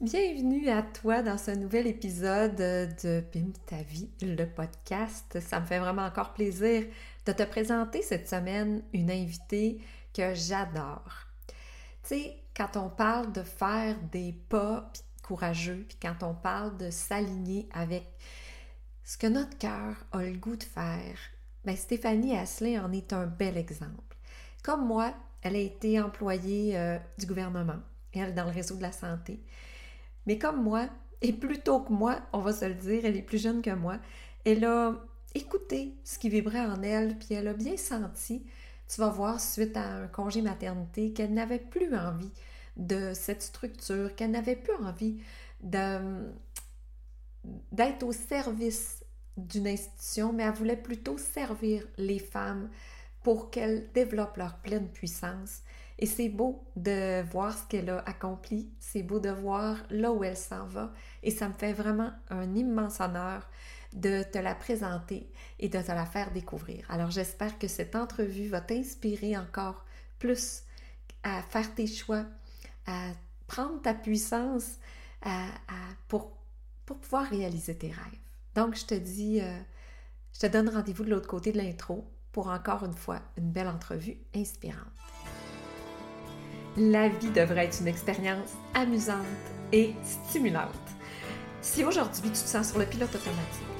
Bienvenue à toi dans ce nouvel épisode de Pim ta vie, le podcast. Ça me fait vraiment encore plaisir de te présenter cette semaine une invitée que j'adore. Tu sais, quand on parle de faire des pas courageux, puis quand on parle de s'aligner avec ce que notre cœur a le goût de faire, ben Stéphanie Asselin en est un bel exemple. Comme moi, elle a été employée euh, du gouvernement, elle dans le réseau de la santé. Mais comme moi, et plus tôt que moi, on va se le dire, elle est plus jeune que moi, elle a écouté ce qui vibrait en elle, puis elle a bien senti, tu vas voir, suite à un congé maternité, qu'elle n'avait plus envie de cette structure, qu'elle n'avait plus envie d'être au service d'une institution, mais elle voulait plutôt servir les femmes pour qu'elles développent leur pleine puissance et c'est beau de voir ce qu'elle a accompli, c'est beau de voir là où elle s'en va. Et ça me fait vraiment un immense honneur de te la présenter et de te la faire découvrir. Alors j'espère que cette entrevue va t'inspirer encore plus à faire tes choix, à prendre ta puissance pour, pour pouvoir réaliser tes rêves. Donc je te dis, euh, je te donne rendez-vous de l'autre côté de l'intro pour encore une fois une belle entrevue inspirante. La vie devrait être une expérience amusante et stimulante. Si aujourd'hui tu te sens sur le pilote automatique,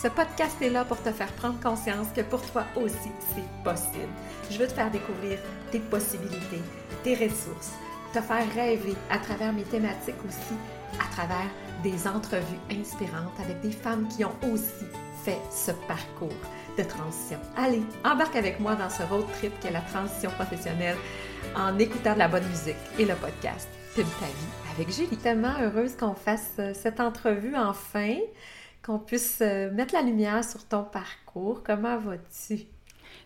Ce podcast est là pour te faire prendre conscience que pour toi aussi, c'est possible. Je veux te faire découvrir tes possibilités, tes ressources, te faire rêver à travers mes thématiques aussi, à travers des entrevues inspirantes avec des femmes qui ont aussi fait ce parcours de transition. Allez, embarque avec moi dans ce road trip qu'est la transition professionnelle en écoutant de la bonne musique et le podcast Pub ta vie avec Julie. Tellement heureuse qu'on fasse euh, cette entrevue enfin qu'on puisse euh, mettre la lumière sur ton parcours. Comment vas-tu?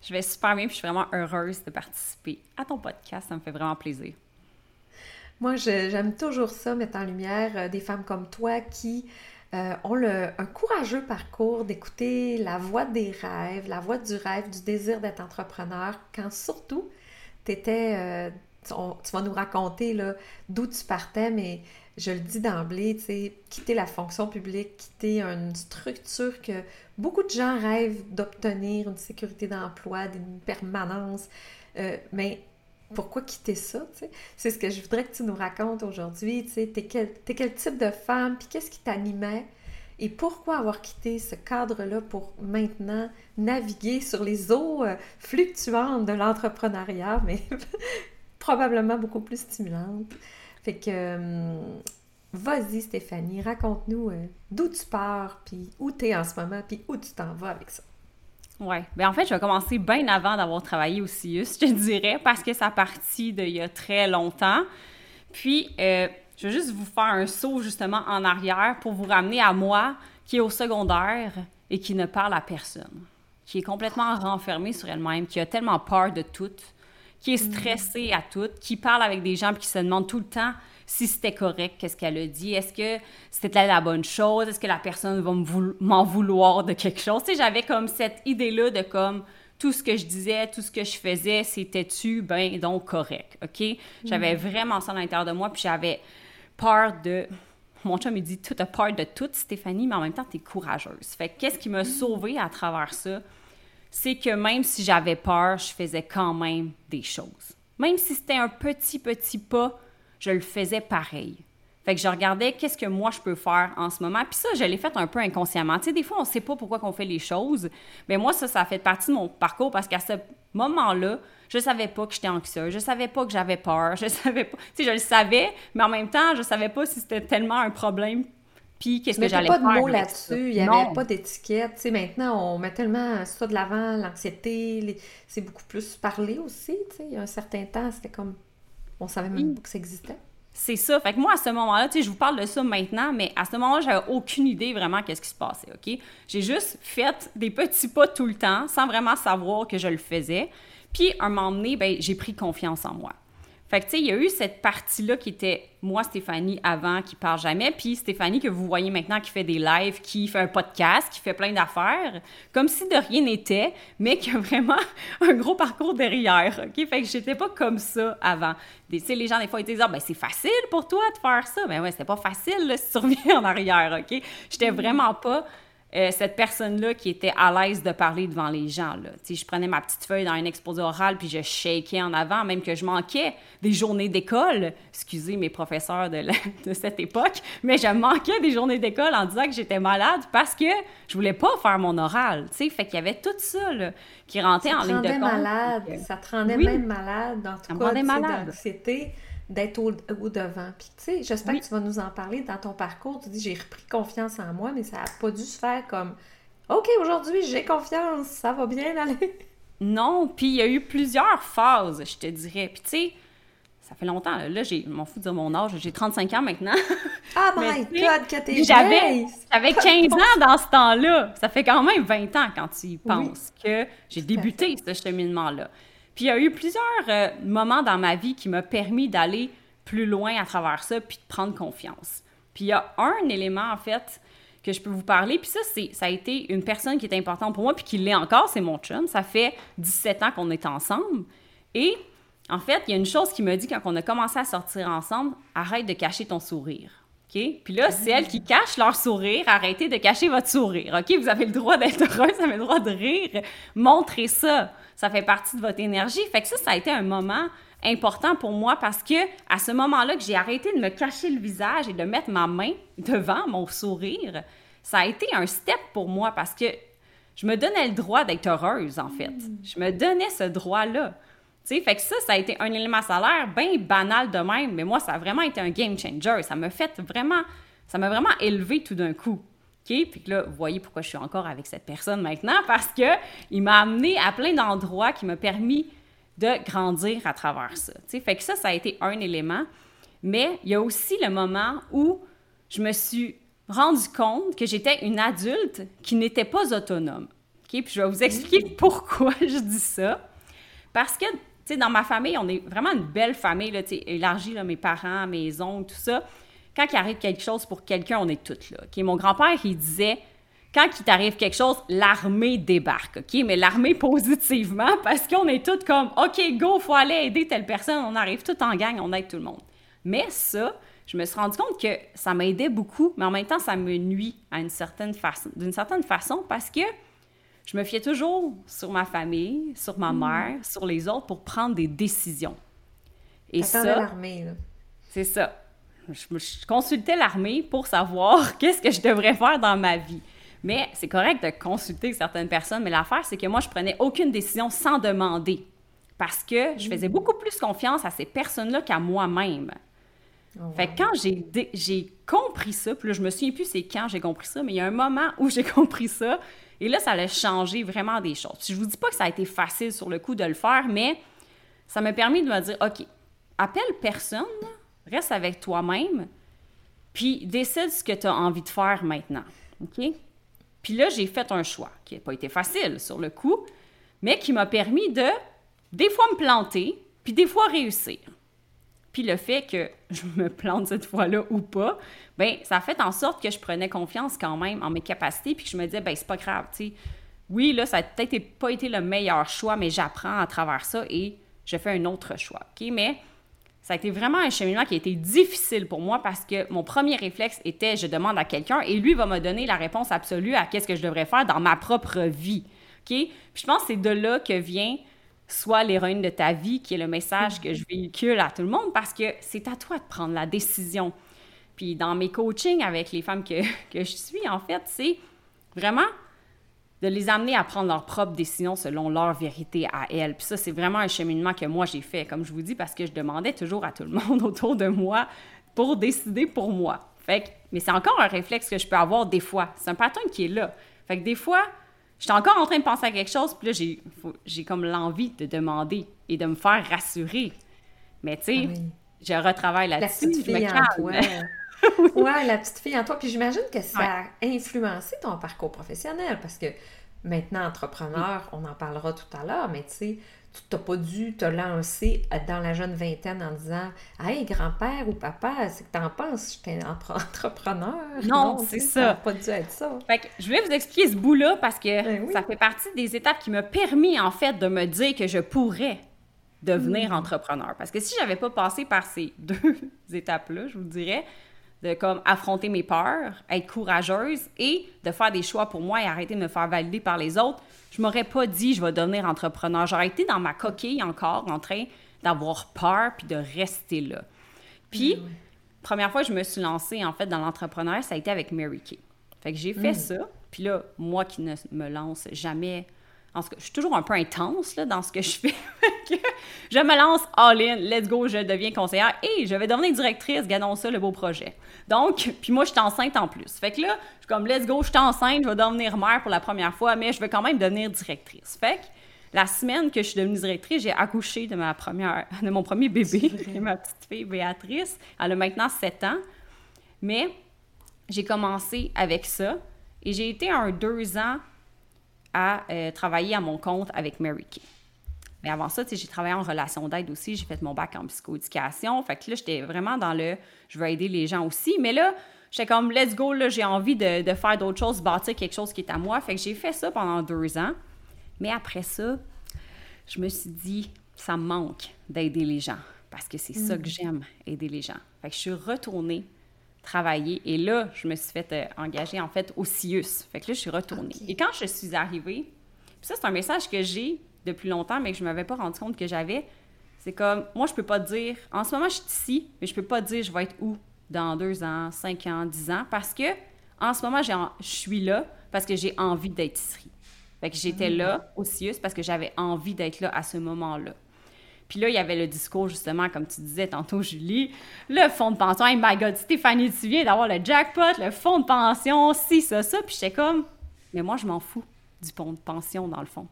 Je vais super bien, puis je suis vraiment heureuse de participer à ton podcast. Ça me fait vraiment plaisir. Moi, j'aime toujours ça, mettre en lumière euh, des femmes comme toi qui euh, ont le, un courageux parcours d'écouter la voix des rêves, la voix du rêve, du désir d'être entrepreneur, quand surtout tu étais, tu vas nous raconter d'où tu partais, mais je le dis d'emblée, tu sais, quitter la fonction publique, quitter une structure que beaucoup de gens rêvent d'obtenir, une sécurité d'emploi, une permanence. Euh, mais pourquoi quitter ça? C'est ce que je voudrais que tu nous racontes aujourd'hui. Tu t'es quel, es quel type de femme, puis qu'est-ce qui t'animait? Et pourquoi avoir quitté ce cadre-là pour maintenant naviguer sur les eaux euh, fluctuantes de l'entrepreneuriat, mais probablement beaucoup plus stimulantes? Fait que, euh, vas-y Stéphanie, raconte-nous euh, d'où tu pars, puis où tu es en ce moment, puis où tu t'en vas avec ça. Ouais. Bien, en fait, je vais commencer bien avant d'avoir travaillé au CIUS, je dirais, parce que ça partit d'il y a très longtemps. Puis, euh, je vais juste vous faire un saut justement en arrière pour vous ramener à moi qui est au secondaire et qui ne parle à personne, qui est complètement renfermée sur elle-même, qui a tellement peur de tout, qui est stressée à tout, qui parle avec des gens et qui se demande tout le temps si c'était correct, qu'est-ce qu'elle a dit, est-ce que c'était la bonne chose, est-ce que la personne va m'en vouloir de quelque chose. Tu sais, j'avais comme cette idée-là de comme tout ce que je disais, tout ce que je faisais, c'était-tu, ben donc correct, OK? J'avais mm. vraiment ça à l'intérieur de moi, puis j'avais peur de... Mon chum me dit, tu as peur de tout, Stéphanie, mais en même temps, tu es courageuse. Fait qu'est-ce qui m'a mm. sauvée à travers ça? C'est que même si j'avais peur, je faisais quand même des choses. Même si c'était un petit, petit pas, je le faisais pareil. Fait que je regardais qu'est-ce que moi je peux faire en ce moment. Puis ça, je l'ai fait un peu inconsciemment. Tu sais, des fois, on ne sait pas pourquoi on fait les choses. Mais moi, ça, ça fait partie de mon parcours parce qu'à ce moment-là, je savais pas que j'étais anxieuse. Je savais pas que j'avais peur. Je savais pas. Tu sais, je le savais, mais en même temps, je savais pas si c'était tellement un problème qu'est-ce que j'allais faire. Il n'y avait pas de mots là-dessus, il n'y avait pas d'étiquette. Tu sais, maintenant, on met tellement ça de l'avant, l'anxiété, c'est beaucoup plus parlé aussi. Tu sais, il y a un certain temps, c'était comme. On savait même pas que ça existait. c'est ça. Fait que moi, à ce moment-là, tu sais, je vous parle de ça maintenant, mais à ce moment-là, j'avais aucune idée vraiment qu'est-ce qui se passait, OK? J'ai juste fait des petits pas tout le temps, sans vraiment savoir que je le faisais. Puis, un moment donné, ben, j'ai pris confiance en moi. Fait que, tu sais, il y a eu cette partie-là qui était moi, Stéphanie, avant, qui parle jamais, puis Stéphanie que vous voyez maintenant qui fait des lives, qui fait un podcast, qui fait plein d'affaires, comme si de rien n'était, mais qui a vraiment un gros parcours derrière, OK? Fait que j'étais pas comme ça avant. Tu sais, les gens, des fois, ils disent « Ah, ben c'est facile pour toi de faire ça. » Ben ouais, c'était pas facile, là, si tu reviens en arrière, OK? J'étais vraiment pas euh, cette personne-là qui était à l'aise de parler devant les gens. Là. je prenais ma petite feuille dans un exposé oral puis je shakais en avant, même que je manquais des journées d'école. Excusez mes professeurs de, de, cette époque, mais je manquais des journées d'école en disant que j'étais malade parce que je voulais pas faire mon oral. Fait qu'il y avait tout ça là, qui rentrait en ligne de compte. Malade, ça te rendait même malade dans tout cas malade. D'être au, devant. Puis, tu sais, j'espère que tu vas nous en parler dans ton parcours. Tu dis, j'ai repris confiance en moi, mais ça n'a pas dû se faire comme, OK, aujourd'hui, j'ai confiance, ça va bien aller. Non, puis il y a eu plusieurs phases, je te dirais. Puis, tu sais, ça fait longtemps, là, j'ai, je m'en fous de dire mon âge, j'ai 35 ans maintenant. Ah, my God, que t'es J'avais, j'avais 15 ans dans ce temps-là. Ça fait quand même 20 ans quand tu y penses que j'ai débuté ce cheminement-là. Puis il y a eu plusieurs euh, moments dans ma vie qui m'ont permis d'aller plus loin à travers ça, puis de prendre confiance. Puis il y a un élément, en fait, que je peux vous parler, puis ça, c'est, ça a été une personne qui est importante pour moi, puis qui l'est encore, c'est mon chum. Ça fait 17 ans qu'on est ensemble. Et en fait, il y a une chose qui me dit quand on a commencé à sortir ensemble, arrête de cacher ton sourire. OK? Puis là, c'est elle qui cache leur sourire. Arrêtez de cacher votre sourire. OK? Vous avez le droit d'être heureuse, vous avez le droit de rire. Montrez ça ça fait partie de votre énergie. Fait que ça, ça a été un moment important pour moi parce que à ce moment-là que j'ai arrêté de me cacher le visage et de mettre ma main devant mon sourire, ça a été un step pour moi parce que je me donnais le droit d'être heureuse, en fait. Mm. Je me donnais ce droit-là. Tu sais, fait que ça, ça a été un élément salaire bien banal de même, mais moi, ça a vraiment été un game changer. Ça m'a fait vraiment, ça m'a vraiment élevé tout d'un coup. OK? Puis là, vous voyez pourquoi je suis encore avec cette personne maintenant, parce que il m'a amené à plein d'endroits qui m'ont permis de grandir à travers ça. Fait que ça, ça a été un élément. Mais il y a aussi le moment où je me suis rendu compte que j'étais une adulte qui n'était pas autonome. OK? Puis je vais vous expliquer pourquoi je dis ça. Parce que, tu sais, dans ma famille, on est vraiment une belle famille, là, élargie, là, mes parents, mes oncles, tout ça quand il arrive quelque chose pour quelqu'un, on est toutes là. Mon grand-père, il disait quand il t'arrive quelque chose, l'armée débarque, OK? Mais l'armée positivement, parce qu'on est toutes comme, OK, go, faut aller aider telle personne, on arrive tout en gang, on aide tout le monde. Mais ça, je me suis rendu compte que ça m'aidait beaucoup, mais en même temps, ça me nuit à une certaine façon, d'une certaine façon, parce que je me fiais toujours sur ma famille, sur ma mm. mère, sur les autres pour prendre des décisions. Et ça, l'armée, c'est ça je, consultais l'armée pour savoir qu'est-ce que je devrais faire dans ma vie. Mais c'est correct de consulter certaines personnes, mais l'affaire, c'est que moi, je prenais aucune décision sans demander. Parce que je faisais mm. beaucoup plus confiance à ces personnes-là qu'à moi-même. Oh, fait que quand j'ai compris ça, puis là, je me souviens plus c'est quand j'ai compris ça, mais il y a un moment où j'ai compris ça, et là, ça a changé vraiment des choses. Je vous dis pas que ça a été facile sur le coup de le faire, mais ça m'a permis de me dire, OK, appelle personne, Reste avec toi-même, puis décide ce que tu as envie de faire maintenant. OK? Puis là, j'ai fait un choix qui n'a pas été facile sur le coup, mais qui m'a permis de, des fois, me planter, puis des fois réussir. Puis le fait que je me plante cette fois-là ou pas, ben ça a fait en sorte que je prenais confiance quand même en mes capacités, puis que je me disais, ben c'est pas grave, tu sais. Oui, là, ça n'a peut-être pas été le meilleur choix, mais j'apprends à travers ça et je fais un autre choix, OK? Mais ça a été vraiment un cheminement qui a été difficile pour moi parce que mon premier réflexe était je demande à quelqu'un et lui va me donner la réponse absolue à qu'est-ce que je devrais faire dans ma propre vie. OK? Puis je pense que c'est de là que vient soit l'héroïne de ta vie, qui est le message que je véhicule à tout le monde parce que c'est à toi de prendre la décision. Puis dans mes coachings avec les femmes que, que je suis, en fait, c'est vraiment de les amener à prendre leurs propres décisions selon leur vérité à elles. Puis ça, c'est vraiment un cheminement que moi, j'ai fait, comme je vous dis, parce que je demandais toujours à tout le monde autour de moi pour décider pour moi. Fait que, mais c'est encore un réflexe que je peux avoir des fois. C'est un pattern qui est là. Fait que des fois, j'étais encore en train de penser à quelque chose, puis là, j'ai, j'ai comme l'envie de demander et de me faire rassurer. Mais tu sais, ah je retravaille là-dessus. je me calme. Ouais, la petite fille en toi. Puis j'imagine que ça a influencé ton parcours professionnel parce que maintenant, entrepreneur, on en parlera tout à l'heure, mais tu sais, tu t'as pas dû te lancer dans la jeune vingtaine en disant Hey, grand-père ou papa, c'est que t'en penses, j'étais empre- entrepreneur. Non, c'est ça. pas dû être ça. Fait que je voulais vous expliquer ce bout-là parce que Ben oui. ça fait partie des étapes qui m'ont permis, en fait, de me dire que je pourrais devenir Hmm. entrepreneur. Parce que si j'avais pas passé par ces deux étapes-là, je vous dirais, de comme affronter mes peurs, être courageuse et de faire des choix pour moi et arrêter de me faire valider par les autres, je m'aurais pas dit je vais devenir entrepreneur. J'aurais été dans ma coquille encore en train d'avoir peur puis de rester là. Puis, première fois que je me suis lancée en fait dans l'entrepreneuriat, ça a été avec Mary Kay. Fait que j'ai fait ça. Puis là, moi qui ne me lance jamais. En cas, je suis toujours un peu intense là, dans ce que je fais. Je me lance all-in, let's go, je deviens conseillère et je vais devenir directrice, gagnons ça, le beau projet. Donc, puis moi, je suis enceinte en plus. Fait que là, je suis comme, let's go, je suis enceinte, je vais devenir mère pour la première fois, mais je vais quand même devenir directrice. Fait que la semaine que je suis devenue directrice, j'ai accouché de, ma première, de mon premier bébé, ma petite fille Béatrice. Elle a maintenant 7 ans. Mais j'ai commencé avec ça et j'ai été un deux ans à euh, travailler à mon compte avec Mary Kay. Mais avant ça, j'ai travaillé en relation d'aide aussi. J'ai fait mon bac en psychoéducation. Fait que là, j'étais vraiment dans le je veux aider les gens aussi. Mais là, j'étais comme let's go, là, j'ai envie de, de faire d'autres choses, bâtir quelque chose qui est à moi. Fait que j'ai fait ça pendant deux ans. Mais après ça, je me suis dit, ça me manque d'aider les gens. Parce que c'est ça que j'aime, aider les gens. Fait que je suis retournée travailler. Et là, je me suis fait euh, engager, en fait, au CIUS. Fait que là, je suis retournée. Et quand je suis arrivée, puis ça, c'est un message que j'ai depuis longtemps, mais que je ne m'avais pas rendu compte que j'avais. C'est comme, moi, je peux pas dire, en ce moment, je suis ici, mais je peux pas dire je vais être où dans deux ans, cinq ans, dix ans, parce que en ce moment, je suis là parce que j'ai envie d'être ici. Fait que j'étais là au CIUS parce que j'avais envie d'être là à ce moment-là. Puis là, il y avait le discours, justement, comme tu disais tantôt, Julie, le fonds de pension. Hey, my God, Stéphanie, tu viens d'avoir le jackpot, le fonds de pension, ci, ça, ça. Puis j'étais comme, mais moi, je m'en fous du fonds de pension, dans le fond.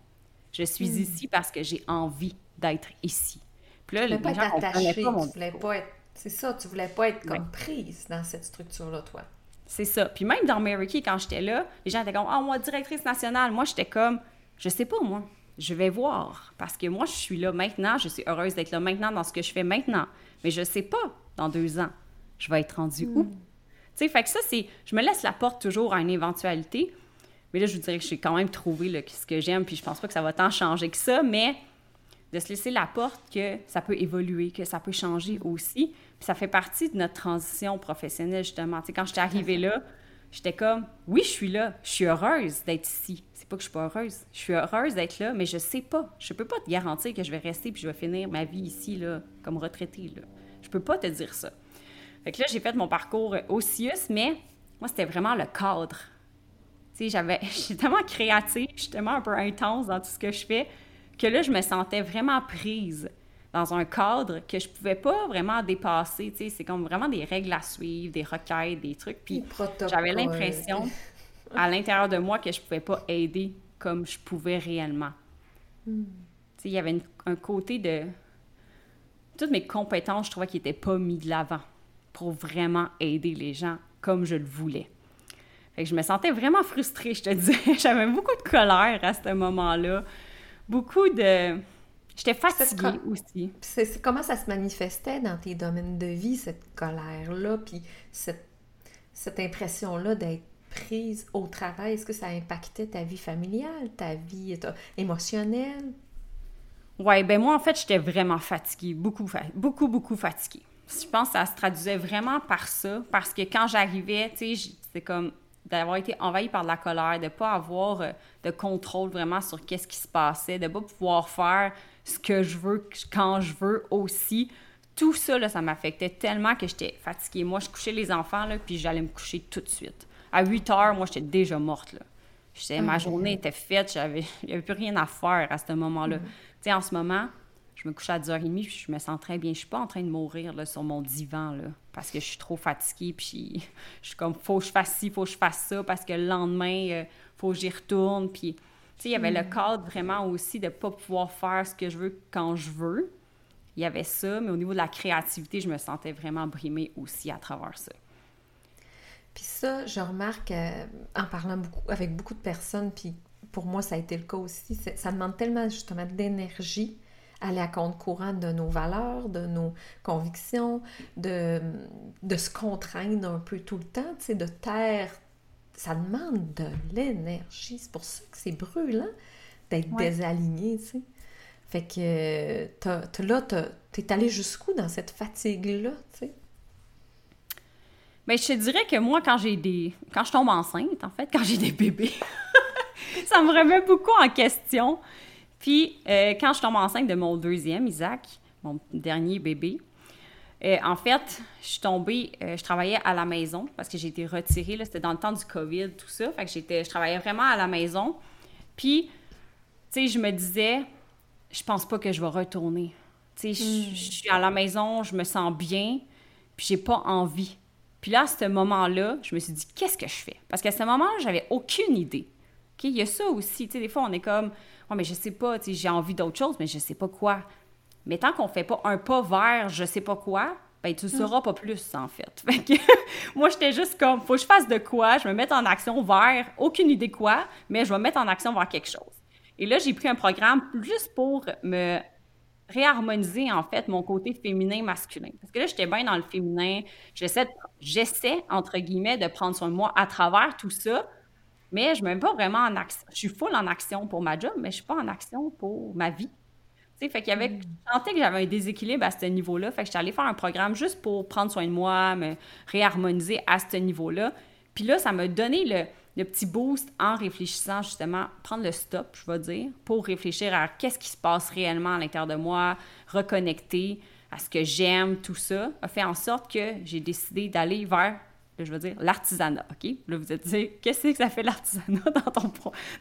Je suis ici parce que j'ai envie d'être ici. Puis là, Tu les voulais pas gens attachée, pas mon tu voulais pas être... C'est ça, tu voulais pas être comme Ouais. prise dans cette structure-là, toi. C'est ça. Puis même dans Mary Kay, quand j'étais là, les gens étaient comme Ah, moi, directrice nationale. Moi, j'étais comme Je sais pas, moi. Je vais voir. Parce que moi, je suis là maintenant. Je suis heureuse d'être là maintenant dans ce que je fais maintenant. Mais je sais pas, dans deux ans, je vais être rendue où. Tu sais, fait que ça, c'est. Je me laisse la porte toujours à une éventualité. Mais là, je vous dirais que j'ai quand même trouvé là, ce que j'aime. Puis je pense pas que ça va tant changer que ça. Mais de se laisser la porte que ça peut évoluer, que ça peut changer aussi. Puis ça fait partie de notre transition professionnelle, justement. Tu sais, quand j'étais arrivée là, j'étais comme, oui, je suis là, je suis heureuse d'être ici. C'est pas que je suis pas heureuse. Je suis heureuse d'être là, mais je sais pas. Je peux pas te garantir que je vais rester puis je vais finir ma vie ici, là, comme retraitée, là. Je peux pas te dire ça. Fait que là, j'ai fait mon parcours au CIUS, mais moi, c'était vraiment le cadre. Tu sais, j'avais, j'étais tellement créative, je suis tellement un peu intense dans tout ce que je fais, que là, je me sentais vraiment prise dans un cadre que je pouvais pas vraiment dépasser. Tu sais, c'est comme vraiment des règles à suivre, des requêtes, des trucs. Puis j'avais l'impression à l'intérieur de moi que je pouvais pas aider comme je pouvais réellement. Tu sais, il y avait une- un côté de... Toutes mes compétences, je trouvais qu'ils n'étaient pas mis de l'avant pour vraiment aider les gens comme je le voulais. Fait que je me sentais vraiment frustrée, je te dis. J'avais beaucoup de colère à ce moment-là. Beaucoup de... J'étais fatiguée aussi. C'est- comment ça se manifestait dans tes domaines de vie, cette colère-là, puis cette, cette impression-là d'être prise au travail? Est-ce que ça impactait ta vie familiale, ta vie ta- émotionnelle? Ouais, ben moi, en fait, j'étais vraiment fatiguée. Beaucoup, beaucoup, beaucoup fatiguée. Je pense que ça se traduisait vraiment par ça. Parce que quand j'arrivais, tu sais, c'était comme d'avoir été envahie par de la colère, de pas avoir euh, de contrôle vraiment sur qu'est-ce qui se passait, de pas pouvoir faire ce que je veux quand je veux aussi. Tout ça, là, ça m'affectait tellement que j'étais fatiguée. Moi, je couchais les enfants, là, puis j'allais me coucher tout de suite. À 8 heures, moi, j'étais déjà morte, là. Ma journée était faite, j'avais, il n'y avait plus rien à faire à ce moment-là. Sais, en ce moment, je me couche à 10h30, puis je me sens très bien. Je suis pas en train de mourir là, sur mon divan, là, parce que je suis trop fatiguée, puis je suis comme, faut que je fasse ci, faut que je fasse ça, parce que le lendemain, euh, faut que j'y retourne, puis... Il y avait le cadre vraiment aussi de pas pouvoir faire ce que je veux quand je veux. il y avait ça, mais au niveau de la créativité, je me sentais vraiment brimée aussi à travers ça. Puis ça, je remarque euh, en parlant beaucoup avec beaucoup de personnes, puis pour moi, ça a été le cas aussi, ça demande tellement justement d'énergie aller à compte courant de nos valeurs, de nos convictions, de, de se contraindre un peu tout le temps, tu sais, de taire. Ça demande de l'énergie. C'est pour ça que c'est brûlant d'être désaligné, tu sais. Fait que t'as, là, t'es allé jusqu'où dans cette fatigue-là, tu sais? Mais je te dirais que moi, quand j'ai des. Quand je tombe enceinte, en fait, quand j'ai des bébés, ça me remet beaucoup en question. Puis, euh, quand je tombe enceinte de mon deuxième, Isaac, mon dernier bébé, euh, en fait, je suis tombée, euh, je travaillais à la maison parce que j'ai été retirée, c'était dans le temps du COVID, tout ça. Fait que j'étais, je travaillais vraiment à la maison. Puis, tu sais, je me disais, je pense pas que je vais retourner. Tu sais, je, hmm. suis à la maison, je me sens bien, puis j'ai pas envie. Puis là, à ce moment-là, je me suis dit, qu'est-ce que je fais? Parce qu'à ce moment-là, j'avais aucune idée. OK? Il y a ça aussi. Tu sais, des fois, on est comme, oh, mais je sais pas, tu sais, j'ai envie d'autre chose, mais je sais pas quoi. Mais tant qu'on fait pas un pas vers je sais pas quoi, ben tu ne sauras pas plus, en fait. fait que, moi, j'étais juste comme, faut que je fasse de quoi, je me mette en action vers aucune idée quoi, mais je vais me mettre en action vers quelque chose. Et là, j'ai pris un programme juste pour me réharmoniser, en fait, mon côté féminin-masculin. Parce que là, j'étais bien dans le féminin. J'essaie, j'essaie, entre guillemets, de prendre soin de moi à travers tout ça, mais je ne me mets pas vraiment en action. Je suis full en action pour ma job, mais je ne suis pas en action pour ma vie. Fait qu'il y avait, mm. je sentais que j'avais un déséquilibre à ce niveau-là. Fait que j'étais allée faire un programme juste pour prendre soin de moi, me réharmoniser à ce niveau-là. Puis là, ça m'a donné le, le petit boost en réfléchissant justement, prendre le stop, je vais dire, pour réfléchir à qu'est-ce qui se passe réellement à l'intérieur de moi, reconnecter à ce que j'aime, tout ça, a fait en sorte que j'ai décidé d'aller vers, je veux dire, l'artisanat, OK? Là, vous êtes dit, qu'est-ce que ça fait l'artisanat dans ton,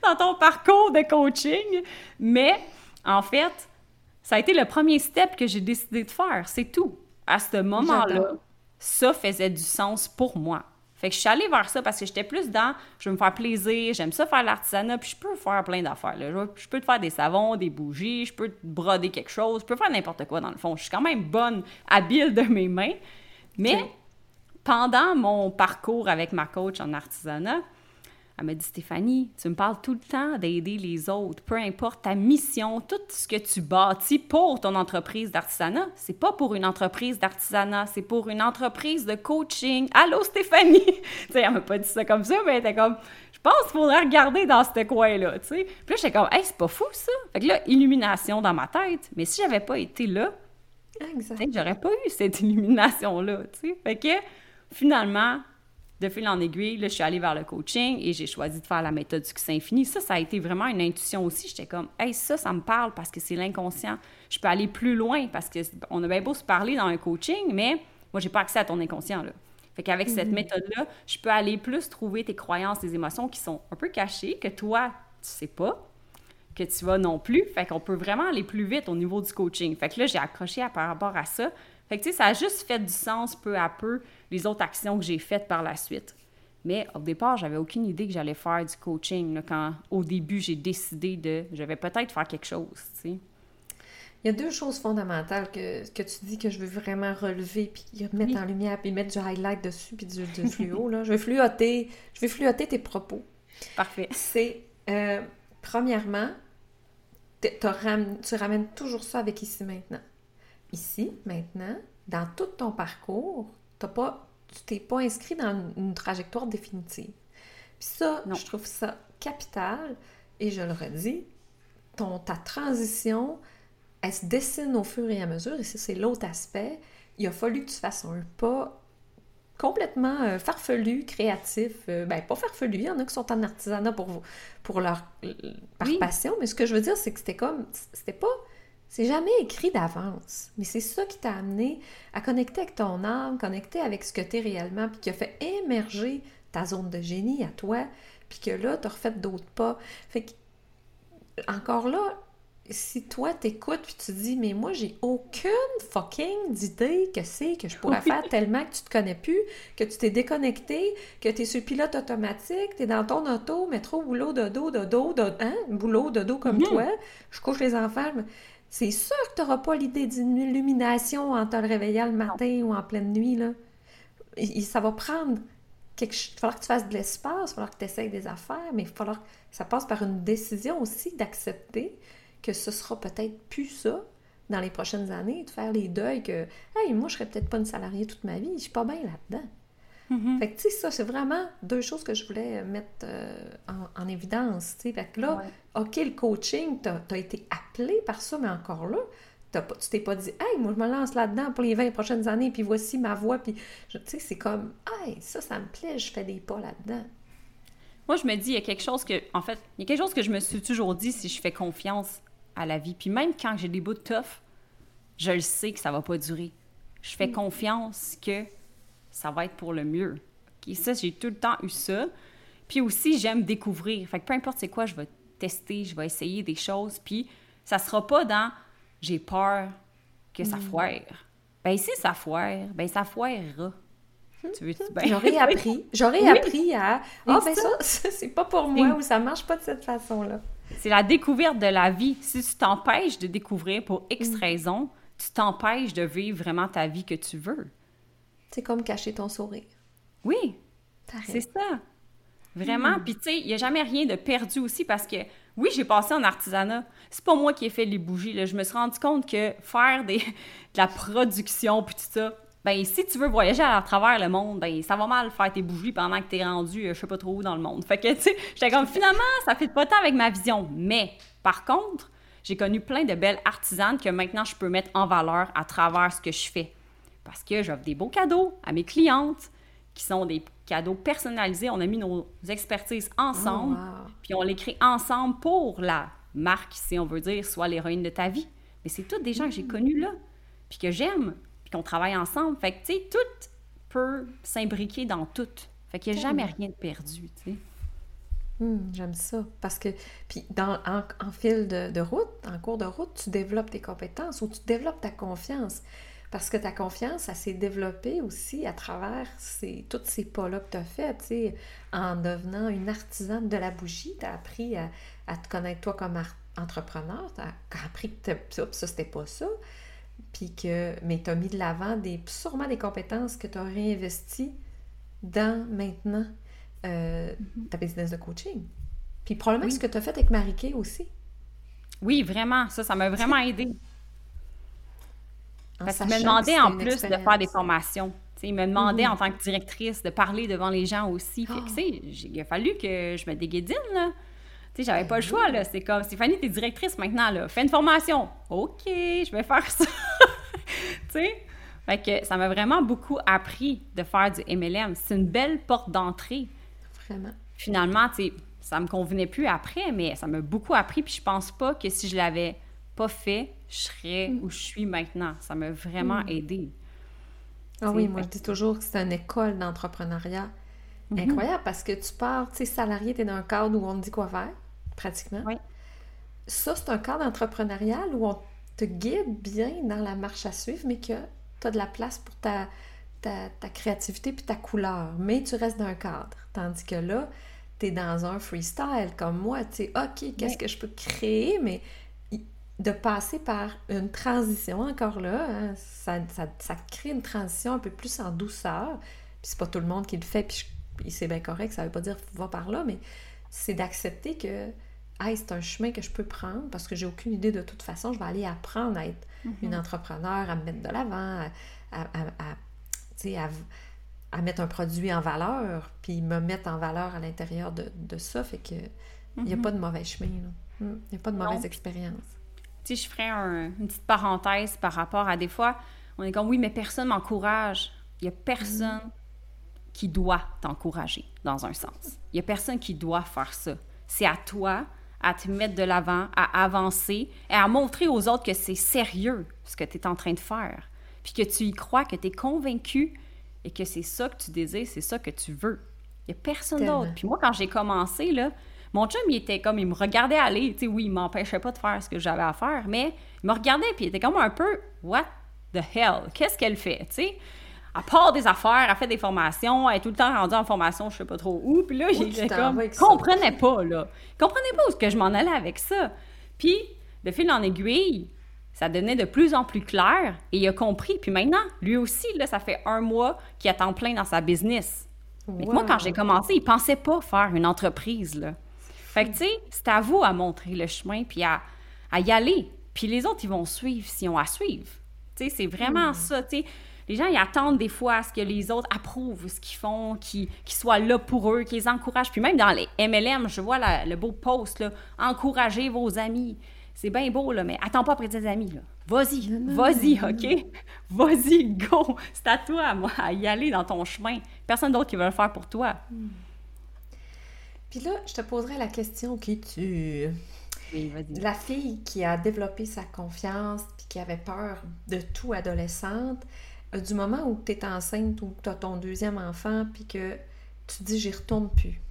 dans ton parcours de coaching? Mais, en fait, ça a été le premier step que j'ai décidé de faire, c'est tout. À ce moment-là, ça faisait du sens pour moi. Fait que je suis allée vers ça parce que j'étais plus dans je veux me faire plaisir, j'aime ça faire l'artisanat, puis je peux faire plein d'affaires. Je, peux te faire des savons, des bougies, je peux te broder quelque chose, je peux faire n'importe quoi dans le fond. Je suis quand même bonne, habile de mes mains. Mais pendant mon parcours avec ma coach en artisanat, elle m'a dit Stéphanie, tu me parles tout le temps d'aider les autres, peu importe ta mission, tout ce que tu bâtis pour ton entreprise d'artisanat, c'est pas pour une entreprise d'artisanat, c'est pour une entreprise de coaching. Allô Stéphanie? Tu sais, elle m'a pas dit ça comme ça, mais elle était comme je pense qu'il faudrait regarder dans ce coin-là, tu sais. Puis là, j'étais comme, hey, c'est pas fou, ça. Fait que là, illumination dans ma tête. Mais si j'avais pas été là, j'aurais pas eu cette illumination-là, tu sais. Fait que, finalement, de fil en aiguille, là, je suis allée vers le coaching et j'ai choisi de faire la méthode du succès infini. Ça, ça a été vraiment une intuition aussi. J'étais comme, hey, ça, ça me parle parce que c'est l'inconscient. Je peux aller plus loin parce que on a bien beau se parler dans un coaching, mais moi, j'ai pas accès à ton inconscient, là. Fait qu'avec cette mhm. méthode-là, je peux aller plus trouver tes croyances, tes émotions qui sont un peu cachées, que toi, tu sais pas, que tu vas non plus. Fait qu'on peut vraiment aller plus vite au niveau du coaching. Fait que là, j'ai accroché à, par rapport à ça. Fait que, tu sais, ça a juste fait du sens peu à peu, les autres actions que j'ai faites par la suite. Mais au départ, j'avais aucune idée que j'allais faire du coaching. quand au début, j'ai décidé de. Je vais peut-être faire quelque chose, tu sais. Il y a deux choses fondamentales que, que, tu dis que je veux vraiment relever, puis mettre en lumière, puis mettre du highlight dessus, puis du, fluo. Là. Je vais fluoter, je fluoter tes propos. Parfait. C'est, euh, premièrement, tu ramènes toujours ça avec ici maintenant ici, maintenant, dans tout ton parcours, pas, tu t'es pas inscrit dans une trajectoire définitive. Puis ça, je trouve ça capital, et je le redis, ton, ta transition, elle se dessine au fur et à mesure, et c'est l'autre aspect. Il a fallu que tu fasses un pas complètement euh, farfelu, créatif. Euh, ben, pas farfelu, il y en a qui sont en artisanat pour, pour leur par passion, mais ce que je veux dire, c'est que c'était comme, c'était pas c'est jamais écrit d'avance, mais c'est ça qui t'a amené à connecter avec ton âme, connecter avec ce que tu es réellement, puis qui a fait émerger ta zone de génie à toi, puis que là, tu as refait d'autres pas. Fait que, encore là, si toi t'écoutes puis tu dis mais moi j'ai aucune fucking idée que c'est que je pourrais faire tellement que tu te connais plus, que tu t'es déconnecté, que tu es sur pilote automatique, tu es dans ton auto, métro, boulot, dodo, dodo, dodo hein? boulot, dodo comme toi, je couche les enfants, c'est sûr que tu n'auras pas l'idée d'une illumination en te réveillant le matin ou en pleine nuit. Là. ça va prendre quelque chose. Il va falloir que tu fasses de l'espace, il va falloir que tu essayes des affaires, mais il va falloir que ça passe par une décision aussi d'accepter que ce sera peut-être plus ça dans les prochaines années, de faire les deuils que Hey, moi, je serais peut-être pas une salariée toute ma vie, je suis pas bien là-dedans. Mm-hmm. Fait que, tu sais, ça, c'est vraiment deux choses que je voulais mettre euh, en, évidence, tu sais. Fait que là, OK, le coaching, tu as, été appelé par ça, mais encore là, pas, tu t'es pas dit, hey, moi, je me lance là-dedans pour les 20 prochaines années, puis voici ma voix, puis, tu sais, c'est comme, hey, ça, ça me plaît, je fais des pas là-dedans. Moi, je me dis, il y a quelque chose que, en fait, il y a quelque chose que je me suis toujours dit si je fais confiance à la vie. Puis même quand j'ai des bouts de tough, je le sais que ça va pas durer. Je fais mm. confiance que ça va être pour le mieux. Et Ça, j'ai tout le temps eu ça. Puis aussi, j'aime découvrir. Fait que peu importe c'est quoi, je vais tester, je vais essayer des choses. Puis ça sera pas dans j'ai peur que ça mm. foire. Ben si ça foire, ben ça foirera. Tu veux ben... J'aurais appris. J'aurais appris à. Ah, ben ça, c'est pas pour moi ou ça marche pas de cette façon-là. C'est la découverte de la vie. Si tu t'empêches de découvrir pour X mm. raisons, tu t'empêches de vivre vraiment ta vie que tu veux. C'est comme cacher ton sourire. Oui, c'est ça. Vraiment. Hmm. Puis, tu sais, il n'y a jamais rien de perdu aussi parce que, oui, j'ai passé en artisanat. C'est pas moi qui ai fait les bougies. Là. Je me suis rendu compte que faire des, de la production, puis tout ça, ben si tu veux voyager à travers le monde, ben ça va mal faire tes bougies pendant que tu es rendu, euh, je sais pas trop où dans le monde. Fait que, tu sais, j'étais comme, finalement, ça fait pas tant avec ma vision. Mais, par contre, j'ai connu plein de belles artisanes que maintenant je peux mettre en valeur à travers ce que je fais parce que j'offre des beaux cadeaux à mes clientes qui sont des cadeaux personnalisés. On a mis nos expertises ensemble, oh, puis on les crée ensemble pour la marque, si on veut dire, soit l'héroïne de ta vie. Mais c'est tous des gens que j'ai mm. connus là, puis que j'aime, puis qu'on travaille ensemble. Fait que, tu sais, tout peut s'imbriquer dans tout. Fait qu'il n'y a jamais rien de perdu, tu sais. Hmm, j'aime ça. Parce que, puis dans, en, fil de, de, route, en cours de route, tu développes tes compétences ou tu développes ta confiance. Parce que ta confiance, ça s'est développée aussi à travers ces, tous ces pas-là que tu as fait, en devenant une artisane de la bougie. Tu as appris à, te connaître toi comme entrepreneur. Tu as appris que ça, c'était pas ça. Puis que, mais tu as mis de l'avant des, sûrement des compétences que tu as réinvesties dans maintenant euh, mm-hmm. ta business de coaching. Puis probablement ce que tu as fait avec Marie aussi. Oui, vraiment. Ça, ça m'a vraiment aidé. Parce me demandait en plus de faire des formations. il me demandait mm-hmm. en tant que directrice de parler devant les gens aussi. Fait que, ah. il a fallu que je me déguédine, là. Tu sais, j'avais pas le choix, là. C'est comme, Stéphanie, t'es directrice maintenant, là. Fais une formation. OK, je vais faire ça. tu sais? Fait que ça m'a vraiment beaucoup appris de faire du MLM. C'est une belle porte d'entrée. Vraiment. Finalement, tu sais, ça me convenait plus après, mais ça m'a beaucoup appris. Puis je pense pas que si je l'avais pas fait, je serais mm. où je suis maintenant. Ça m'a vraiment mm. aidé. Ah oui, moi je dis toujours que c'est une école d'entrepreneuriat mm-hmm. incroyable parce que tu pars, tu sais, salarié, tu es dans un cadre où on te dit quoi faire, pratiquement. Oui. Ça, c'est un cadre entrepreneurial où on te guide bien dans la marche à suivre, mais que tu as de la place pour ta, ta, créativité puis ta couleur. Mais tu restes dans un cadre. Tandis que là, tu es dans un freestyle comme moi. Tu sais, OK, qu'est-ce que je peux créer, mais de passer par une transition, encore là, hein, ça, ça, crée une transition un peu plus en douceur. Puis c'est pas tout le monde qui le fait, puis c'est bien correct, ça veut pas dire va par là, mais c'est d'accepter que hey, c'est un chemin que je peux prendre parce que j'ai aucune idée de toute façon, je vais aller apprendre à être mm-hmm. une entrepreneur, à me mettre de l'avant, à, à, à, mettre un produit en valeur, puis me mettre en valeur à l'intérieur de, de, ça, fait que il n'y a mm-hmm. pas de mauvais chemin, il n'y a pas de mauvaise expérience je ferais une petite parenthèse par rapport à des fois, on est comme oui, mais personne m'encourage. Il n'y a personne qui doit t'encourager dans un sens. Il n'y a personne qui doit faire ça. C'est à toi à te mettre de l'avant, à avancer et à montrer aux autres que c'est sérieux ce que tu es en train de faire. Puis que tu y crois, que tu es convaincu et que c'est ça que tu désires, c'est ça que tu veux. Il n'y a personne d'autre. Puis moi, quand j'ai commencé, là, mon chum, il était comme, il me regardait aller. Tu sais, oui, il m'empêchait pas de faire ce que j'avais à faire, mais il me regardait, puis il était comme un peu, what the hell? Qu'est-ce qu'elle fait? Tu sais? À part des affaires, elle fait des formations, elle est tout le temps rendue en formation, je sais pas trop où. Puis là, il était comme, comprenait pas, là. Il comprenait pas où que je m'en allais avec ça. Puis, de fil en aiguille, ça devenait de plus en plus clair et il a compris. Puis maintenant, lui aussi, là, ça fait un mois qu'il attend plein dans sa business. Mais moi, quand j'ai commencé, il pensait pas faire une entreprise, là. Fait que, tu sais, c'est à vous à montrer le chemin puis à, à, y aller. Puis les autres, ils vont suivre s'ils ont à suivre. Tu sais, c'est vraiment hmm. ça, tu sais. Les gens, ils attendent des fois à ce que les autres approuvent ce qu'ils font, qu'ils soient là pour eux, qu'ils les encouragent. Puis même dans les MLM, je vois le beau post, là, encouragez vos amis. C'est bien beau, là, mais attends pas après tes amis, là. Vas-y, vas-y, OK? Vas-y, go! C'est à toi, moi, à y aller dans ton chemin. Personne d'autre qui va le faire pour toi. Hmm. Puis là, je te poserai la question qui tu... Oui, la fille qui a développé sa confiance puis qui avait peur de tout adolescente, euh, du moment où tu es enceinte ou tu as ton deuxième enfant puis que tu dis j'y retourne plus.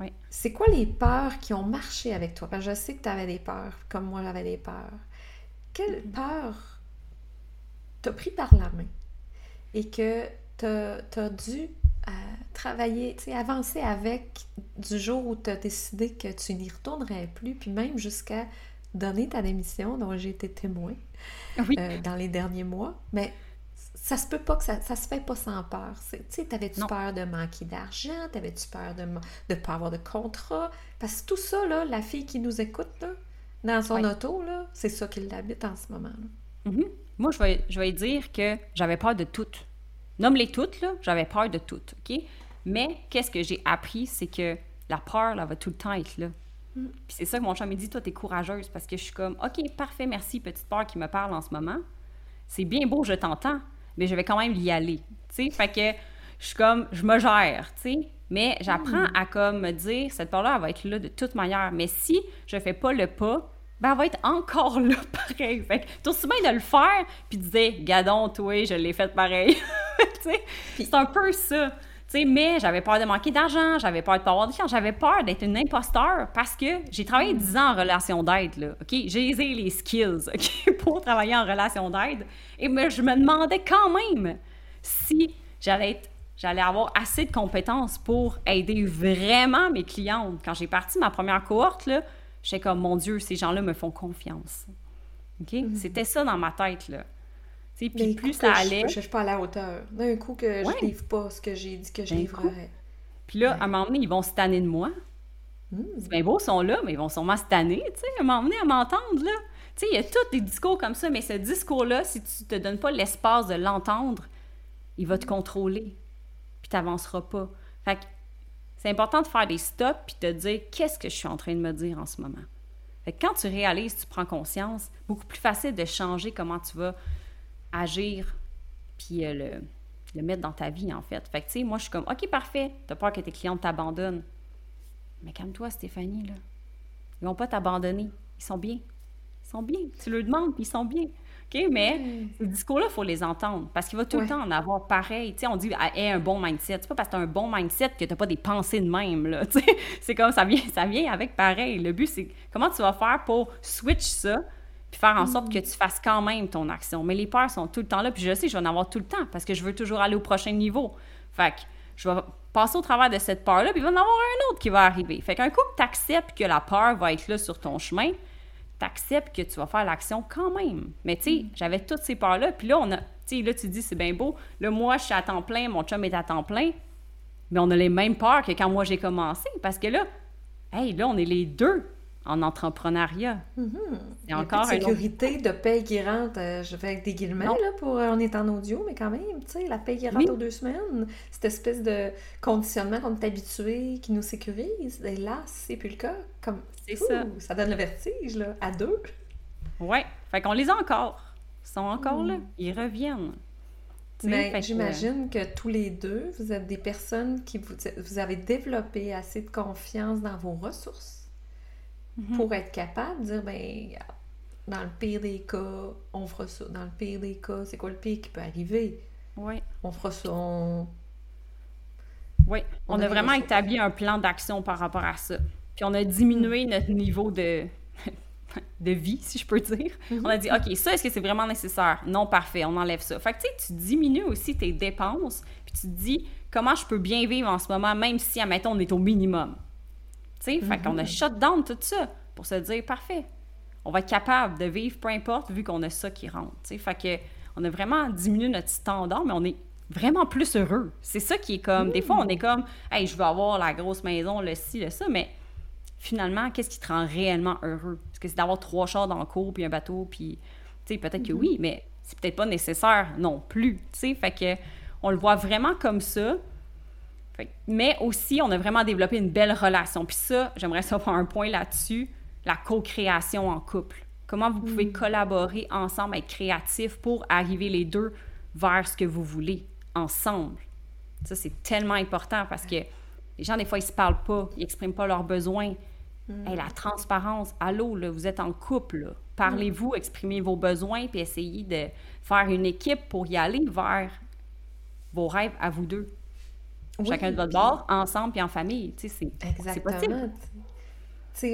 Oui. C'est quoi les peurs qui ont marché avec toi? Parce que je sais que tu avais des peurs, comme moi j'avais des peurs. Quelle mm-hmm. peur t'as pris par la main et que tu as, dû euh, travailler, tu avancer avec du jour où tu as décidé que tu n'y retournerais plus, puis même jusqu'à donner ta démission, dont j'ai été témoin euh, dans les derniers mois. Mais ça se peut pas que ça, ça se fait pas sans peur. Tu sais, t'avais-tu peur de manquer d'argent? T'avais-tu peur de ne pas avoir de contrat? Parce que tout ça, là, la fille qui nous écoute, là, dans son auto, là, c'est ça qui l'habite en ce moment. Là. Mm-hmm. Moi, je vais, je vais dire que j'avais peur de toutes. Nomme-les toutes, là, j'avais peur de toutes, OK? Mais qu'est-ce que j'ai appris, c'est que la peur, là, va tout le temps être là. Mm. Puis c'est ça que mon chat me dit, toi, t'es courageuse, parce que je suis comme, OK, parfait, merci, petite peur qui me parle en ce moment. C'est bien beau, je t'entends, mais je vais quand même y aller. Tu sais, fait que je suis comme, je me gère, tu sais? Mais j'apprends hmm. à comme me dire, cette elle va être là de toute manière. Mais si je fais pas le pas, ben elle va être encore là pareil. Fait que t'as aussi bien de le faire, puis de dire, gadon, toi, je l'ai fait pareil. tu sais, c'est un peu ça mais j'avais peur de manquer d'argent, j'avais peur de pas avoir de clients, j'avais peur d'être une imposteur parce que j'ai travaillé 10 mm. ans en relation d'aide, là, OK? J'ai les skills, OK, pour travailler en relation d'aide. Et mais je me demandais quand même si j'allais j'allais avoir assez de compétences pour aider vraiment mes clientes. Quand j'ai parti ma première cohorte, là, j'étais comme, mon Dieu, ces gens-là me font confiance. OK? Mm. C'était ça dans ma tête, là. Puis plus ça allait. Je, ne suis pas à la hauteur. D'un coup que je livre pas ce que j'ai dit que je livrerais. Puis là, à un moment donné, ils vont se tanner de moi. Hmm. C'est bien beau, ils sont là, mais ils vont sûrement se tanner, tu sais, à un moment donné, à m'entendre, là. Tu sais, il y a tous des discours comme ça, mais ce discours-là, si tu te donnes pas l'espace de l'entendre, il va te contrôler. Puis tu n'avanceras pas. Fait que c'est important de faire des stops puis de te dire qu'est-ce que je suis en train de me dire en ce moment? Quand tu réalises, tu prends conscience, beaucoup plus facile de changer comment tu vas agir, puis euh, le, mettre dans ta vie, en fait. Moi, je suis comme, OK, parfait, t'as peur que tes clients t'abandonnent. Mais calme-toi, Stéphanie, là. Ils vont pas t'abandonner. Ils sont bien. Ils sont bien. Tu leur demandes, puis ils sont bien. OK? Mais ces discours-là, il faut les entendre. Parce qu'il va tout le temps en avoir pareil. Tu sais, on dit, aie un bon mindset. C'est pas parce que tu as un bon mindset que tu n'as pas des pensées de même, là. Tu sais, c'est comme ça vient, ça vient avec pareil. Le but, c'est comment tu vas faire pour switch ça puis faire en sorte que tu fasses quand même ton action. Mais les peurs sont tout le temps là, puis je sais, je vais en avoir tout le temps parce que je veux toujours aller au prochain niveau. Fait que je vais passer au travers de cette peur-là, puis il va en avoir un autre qui va arriver. Fait qu'un coup que tu acceptes que la peur va être là sur ton chemin, tu acceptes que tu vas faire l'action quand même. Mais tu sais, mm. j'avais toutes ces peurs-là, puis là, on a, tu sais, là, tu dis, c'est bien beau. Là, moi, je suis à temps plein, mon chum est à temps plein, mais on a les mêmes peurs que quand moi j'ai commencé, parce que là, hey, là, on est les deux en entrepreneuriat. Mm encore une sécurité de paye qui rentre, euh, je fais avec des guillemets, là, pour, euh, on est en audio, mais quand même, tu sais, la paye qui rentre aux deux semaines, cette espèce de conditionnement qu'on est habitué, qui nous sécurise, et là, c'est plus le cas. Comme, c'est ça. Ça donne le vertige, là, à deux. Ouais, fait qu'on les a encore. Ils sont encore là, mm. ils reviennent. mais j'imagine que... tous les deux, vous êtes des personnes qui vous, vous avez développé assez de confiance dans vos ressources Mhm. pour être capable de dire, ben, dans le pire des cas, on fera ça. Dans le pire des cas, c'est quoi le pire qui peut arriver? Oui. On fera ça. On... Oui, on, a vraiment établi un plan d'action par rapport à ça. Puis on a diminué mm. notre niveau de, de vie, si je peux dire. Mm-hmm. On a dit, OK, ça, est-ce que c'est vraiment nécessaire? Non, parfait, on enlève ça. Fait que, tu sais, tu diminues aussi tes dépenses, puis tu te dis, comment je peux bien vivre en ce moment, même si, admettons, on est au minimum? Tu sais, qu'on a mm-hmm. shut down tout ça pour se dire, parfait, on va être capable de vivre peu importe vu qu'on a ça qui rentre. sais. Fait que on a vraiment diminué notre standard, mais on est vraiment plus heureux. C'est ça qui est comme. Des fois, on est comme, hey, je veux avoir la grosse maison, le ci, le ça, mais finalement, qu'est-ce qui te rend réellement heureux? Est-ce que c'est d'avoir trois chars dans le cours, puis un bateau, puis, tu sais, peut-être que mm-hmm. oui, mais c'est peut-être pas nécessaire non plus, tu sais. Fait que on le voit vraiment comme ça. Mais aussi, on a vraiment développé une belle relation. Puis ça, j'aimerais savoir un point là-dessus, la co-création en couple. Comment vous pouvez mm. collaborer ensemble, être créatifs pour arriver les deux vers ce que vous voulez ensemble. Ça, c'est tellement important parce que les gens, des fois, ils se parlent pas, ils expriment pas leurs besoins. Mm. la transparence, allô, là, vous êtes en couple, parlez-vous, exprimez vos besoins, puis essayez de faire une équipe pour y aller vers vos rêves à vous deux. Chacun de votre bord, ensemble puis en famille. Tu sais, c'est possible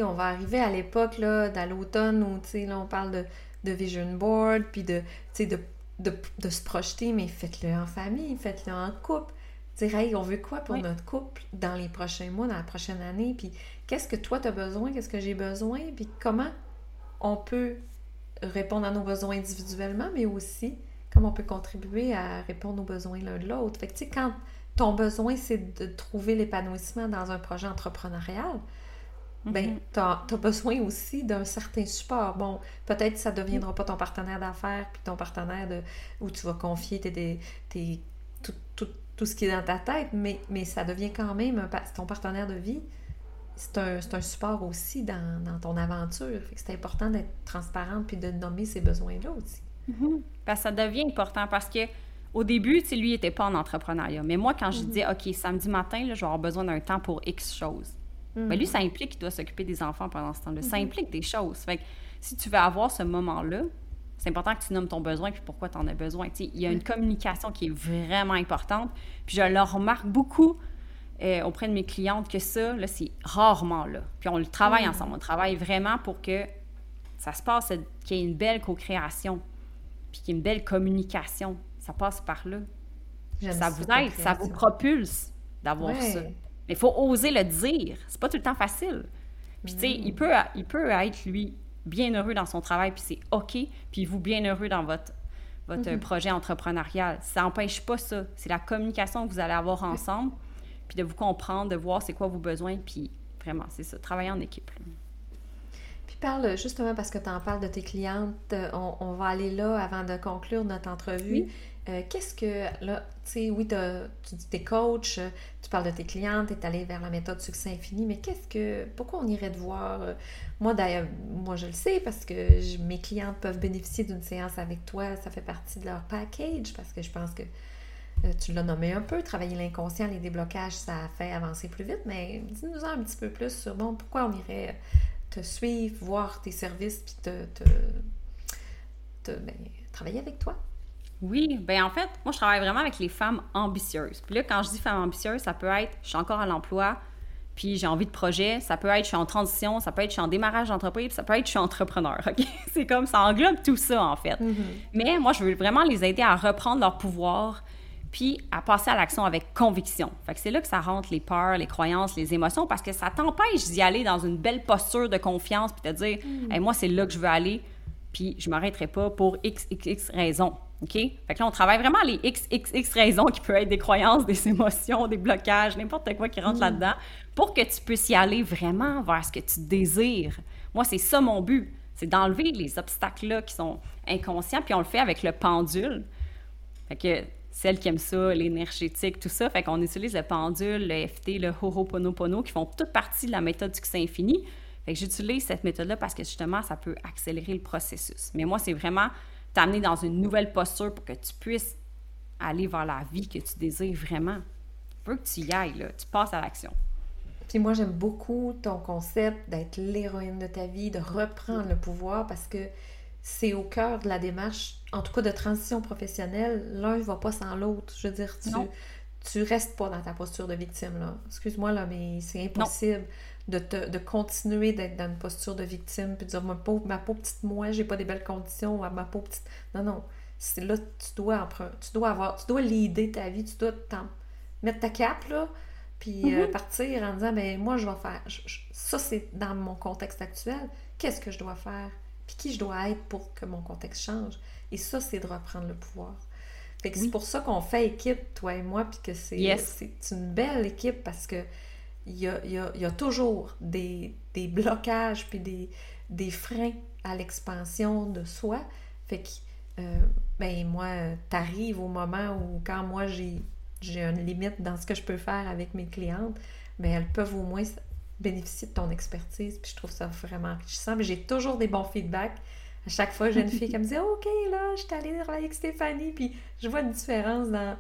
on va arriver à l'époque, là, dans l'automne, où, là, on parle de, de vision board, puis de, de, de, de, se projeter, mais faites-le en famille, faites-le en couple. Dire, hey, on veut quoi pour notre couple dans les prochains mois, dans la prochaine année, puis qu'est-ce que toi, tu as besoin, qu'est-ce que j'ai besoin, puis comment on peut répondre à nos besoins individuellement, mais aussi comment on peut contribuer à répondre aux besoins l'un de l'autre? Fait que, tu sais, quand ton besoin, c'est de trouver l'épanouissement dans un projet entrepreneurial, ben, mm-hmm. tu as, besoin aussi d'un certain support. Bon, peut-être que ça ne deviendra pas ton partenaire d'affaires, puis ton partenaire de, où tu vas confier tes, tes, tout, tout, tout, ce qui est dans ta tête, mais, mais ça devient quand même ton partenaire de vie. C'est un, un, support aussi dans, dans ton aventure. c'est important d'être transparente puis de nommer ces besoins-là aussi. Mm-hmm. ça devient important parce que au début, lui, il n'était pas en entrepreneuriat. Mais moi, quand je mm-hmm. dis, OK, samedi matin, là, je vais avoir besoin d'un temps pour X choses ben, lui, ça mhm. implique qu'il doit s'occuper des enfants pendant ce temps-là. Ça mhm. implique des choses. Fait que si tu veux avoir ce moment-là, c'est important que tu nommes ton besoin puis pourquoi tu en as besoin. il y a une communication qui est vraiment importante. Puis je le remarque beaucoup euh, auprès de mes clientes que ça, là, c'est rarement là. Puis on le travaille mhm. ensemble. On travaille vraiment pour que ça se passe, qu'il y ait une belle co-création, puis qu'il y ait une belle communication. Ça passe par là. Ça vous aide, ça vous propulse d'avoir ça. Mais il faut oser le dire. C'est pas tout le temps facile. Puis, tu sais, il, peut, il peut être, lui, bien heureux dans son travail, puis c'est OK, puis vous bien heureux dans votre, votre mm-hmm. projet entrepreneurial. Ça n'empêche pas ça. C'est la communication que vous allez avoir ensemble, puis de vous comprendre, de voir c'est quoi vos besoins, puis vraiment, c'est ça, travailler en équipe. Puis parle justement parce que tu en parles de tes clientes, euh, on, va aller là avant de conclure notre entrevue. Euh, qu'est-ce que, là, tu sais, oui, tu dis tes coach, tu parles de tes clientes, tu es allé vers la méthode succès infini, mais qu'est-ce que, pourquoi on irait te voir? Euh, moi, d'ailleurs, moi, je le sais parce que mes clientes peuvent bénéficier d'une séance avec toi, ça fait partie de leur package parce que je pense que euh, tu l'as nommé un peu, travailler l'inconscient, les déblocages, ça fait avancer plus vite, mais dis-nous un petit peu plus sur, bon, pourquoi on irait te suivre, voir tes services, puis te, te, ben, travailler avec toi? Oui, ben en fait, moi je travaille vraiment avec les femmes ambitieuses. Puis là, quand je dis femme ambitieuse, ça peut être je suis encore à l'emploi, puis j'ai envie de projet, ça peut être je suis en transition, ça peut être je suis en démarrage d'entreprise, ça peut être je suis entrepreneur. C'est comme ça englobe tout ça en fait. Mm-hmm. Mais moi, je veux vraiment les aider à reprendre leur pouvoir puis à passer à l'action avec conviction. Fait que c'est là que ça rentre les peurs, les croyances, les émotions, parce que ça t'empêche d'y aller dans une belle posture de confiance, puis te dire, mm. moi, c'est là que je veux aller, puis je m'arrêterai pas pour x, x, x raisons. OK? Fait que là, on travaille vraiment les XXX raisons qui peuvent être des croyances, des émotions, des blocages, n'importe quoi qui rentre mm. là-dedans, pour que tu puisses y aller vraiment vers ce que tu désires. Moi, c'est ça mon but. C'est d'enlever les obstacles-là qui sont inconscients, puis on le fait avec le pendule. Fait que celles qui aiment ça, l'énergétique, tout ça, fait qu'on utilise le pendule, le FT, le Ho'oponopono, qui font toute partie de la méthode succès infini. Fait que j'utilise cette méthode-là parce que justement, ça peut accélérer le processus. Mais moi, c'est vraiment t'amener dans une nouvelle posture pour que tu puisses aller vers la vie que tu désires vraiment. Il faut que tu y ailles, là. tu passes à l'action. Puis moi, j'aime beaucoup ton concept d'être l'héroïne de ta vie, de reprendre le pouvoir parce que c'est au cœur de la démarche, en tout cas de transition professionnelle. L'un ne va pas sans l'autre. Je veux dire, tu, tu restes pas dans ta posture de victime. là. Excuse-moi, là, mais c'est impossible de, te, de continuer d'être dans une posture de victime, puis de dire ma pauvre, ma pauvre petite moi, j'ai pas des belles conditions, ma pauvre petite. Non, non. C'est là tu dois tu dois avoir, tu dois l'idée ta vie, tu dois mettre ta cape là, puis euh, mm-hmm. partir en disant ben moi je vais faire ça c'est dans mon contexte actuel, qu'est-ce que je dois faire? puis qui je dois être pour que mon contexte change? Et ça, c'est de reprendre le pouvoir. Fait que c'est pour ça qu'on fait équipe, toi et moi, puis que c'est une belle équipe parce que il y a, y, a, toujours des, des blocages puis des, des, freins à l'expansion de soi. Fait que, euh, ben moi, t'arrives au moment où quand moi j'ai une limite dans ce que je peux faire avec mes clientes, ben elles peuvent au moins bénéficier de ton expertise. Puis je trouve ça vraiment enrichissant. Mais j'ai toujours des bons feedbacks. À chaque fois, j'ai une fille qui me dit OK, là, je suis allée avec Stéphanie, puis je vois une différence dans,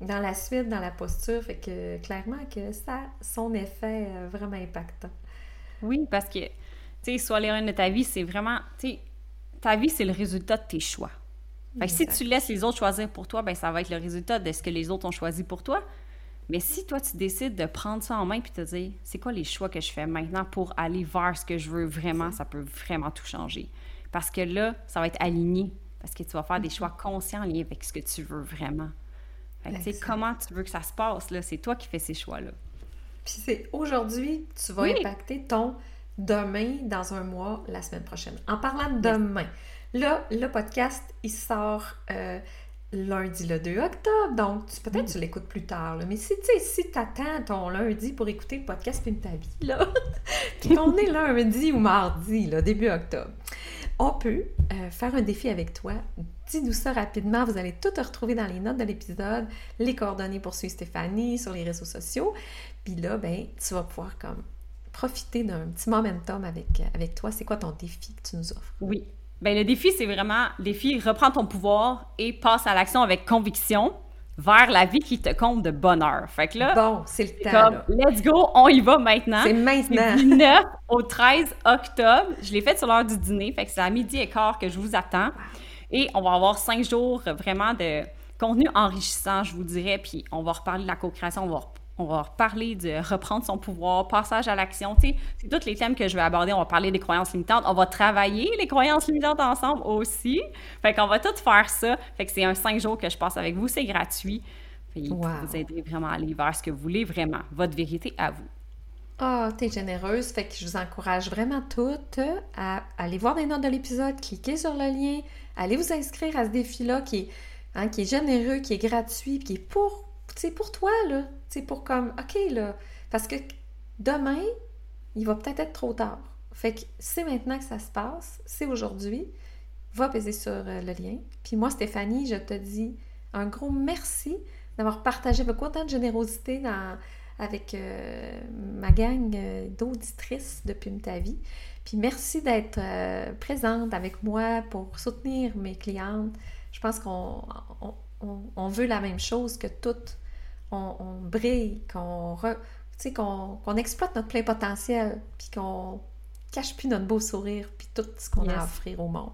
dans la suite, dans la posture. Fait que clairement que ça a son effet euh, vraiment impactant. Oui, parce que, tu sais, soit l'héroïne de ta vie, c'est vraiment, tu sais, ta vie, c'est le résultat de tes choix. Fait que si tu laisses les autres choisir pour toi, ben ça va être le résultat de ce que les autres ont choisi pour toi. Mais si toi, tu décides de prendre ça en main puis te dire, c'est quoi les choix que je fais maintenant pour aller vers ce que je veux vraiment, ça peut vraiment tout changer. Parce que là, ça va être aligné. Parce que tu vas faire des choix conscients en lien avec ce que tu veux vraiment. Fait que, comment tu veux que ça se passe, là? C'est toi qui fais ces choix-là. Puis c'est aujourd'hui, tu vas impacter ton demain dans un mois, la semaine prochaine. En parlant de demain, là, le podcast, il sort euh, lundi le 2 octobre, donc peut-être tu l'écoutes plus tard, mais si tu si attends ton lundi pour écouter le podcast Pine ta vie, là, puis qu'on est lundi ou mardi, là, début octobre, on peut euh, faire un défi avec toi. Dis-nous ça rapidement, vous allez tout retrouver dans les notes de l'épisode, les coordonnées pour suivre Stéphanie sur les réseaux sociaux, puis là, ben, tu vas pouvoir comme profiter d'un petit momentum avec, avec toi. C'est quoi ton défi que tu nous offres? Oui, ben, le défi, c'est vraiment, le défi, reprends ton pouvoir et passe à l'action avec conviction vers la vie qui te compte de bonheur. Fait que là, bon, c'est le temps. let's go, on y va maintenant. C'est maintenant. Du 9 au 13 octobre. Je l'ai fait sur l'heure du dîner, fait que c'est à midi et quart que je vous attends. Et on va avoir cinq jours vraiment de contenu enrichissant, je vous dirais. Puis on va reparler de la co-création, on va on va reparler de reprendre son pouvoir, passage à l'action. Tu sais, c'est tous les thèmes que je vais aborder. On va parler des croyances limitantes. On va travailler les croyances limitantes ensemble aussi. Fait qu'on va tout faire ça. Fait que c'est un cinq jours que je passe avec vous. C'est gratuit. Vous aider vraiment à aller vers ce que vous voulez vraiment. Votre vérité à vous. Ah, oh, t'es généreuse. Fait que je vous encourage vraiment toutes à aller voir les notes de l'épisode, cliquer sur le lien, allez vous inscrire à ce défi-là qui est, hein, qui est généreux, qui est gratuit, qui est pour c'est pour toi, là. C'est pour comme, OK, là. Parce que demain, il va peut-être être trop tard. Fait que c'est maintenant que ça se passe, c'est aujourd'hui. Va peser sur euh, le lien. Puis moi, Stéphanie, je te dis un gros merci d'avoir partagé avec autant de générosité avec euh, ma gang euh, d'auditrices depuis ta vie. Puis merci d'être présente avec moi pour soutenir mes clientes. Je pense qu'on on, veut la même chose que toutes on, brille, qu'on qu'on exploite notre plein potentiel, puis qu'on cache plus notre beau sourire, puis tout ce qu'on a à offrir au monde.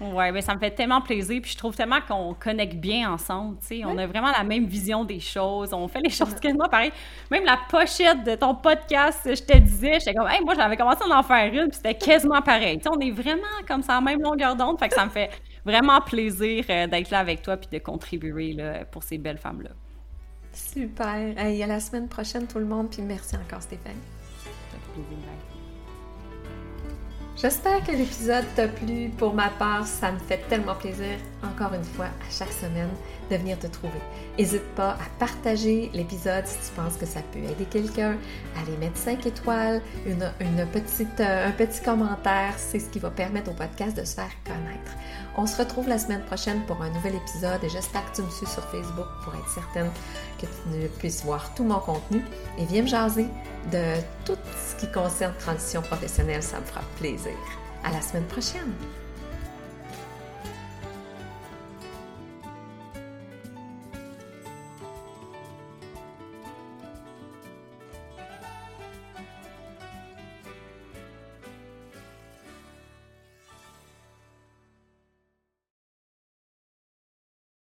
Oui, mais ça me fait tellement plaisir, puis je trouve tellement qu'on connecte bien ensemble, tu sais, on a vraiment la même vision des choses, on fait les choses quasiment pareil. Même la pochette de ton podcast, je te disais, j'étais comme, hey, moi j'avais commencé à en faire une, puis c'était quasiment pareil. Tu sais, on est vraiment comme ça, en même longueur d'onde, fait que ça me fait vraiment plaisir euh, d'être là avec toi, puis de contribuer là, pour ces belles femmes-là. Super. Hey, à la semaine prochaine, tout le monde. Puis merci encore, Stéphanie. J'espère que l'épisode t'a plu. Pour ma part, ça me fait tellement plaisir, encore une fois, à chaque semaine, de venir te trouver. N'hésite pas à partager l'épisode si tu penses que ça peut aider quelqu'un, à aller mettre 5 étoiles, une, une petite, euh, un petit commentaire. C'est ce qui va permettre au podcast de se faire connaître. On se retrouve la semaine prochaine pour un nouvel épisode et j'espère que tu me suis sur Facebook pour être certaine que tu puisses voir tout mon contenu et viens me jaser de tout ce qui concerne transition professionnelle, ça me fera plaisir. À la semaine prochaine!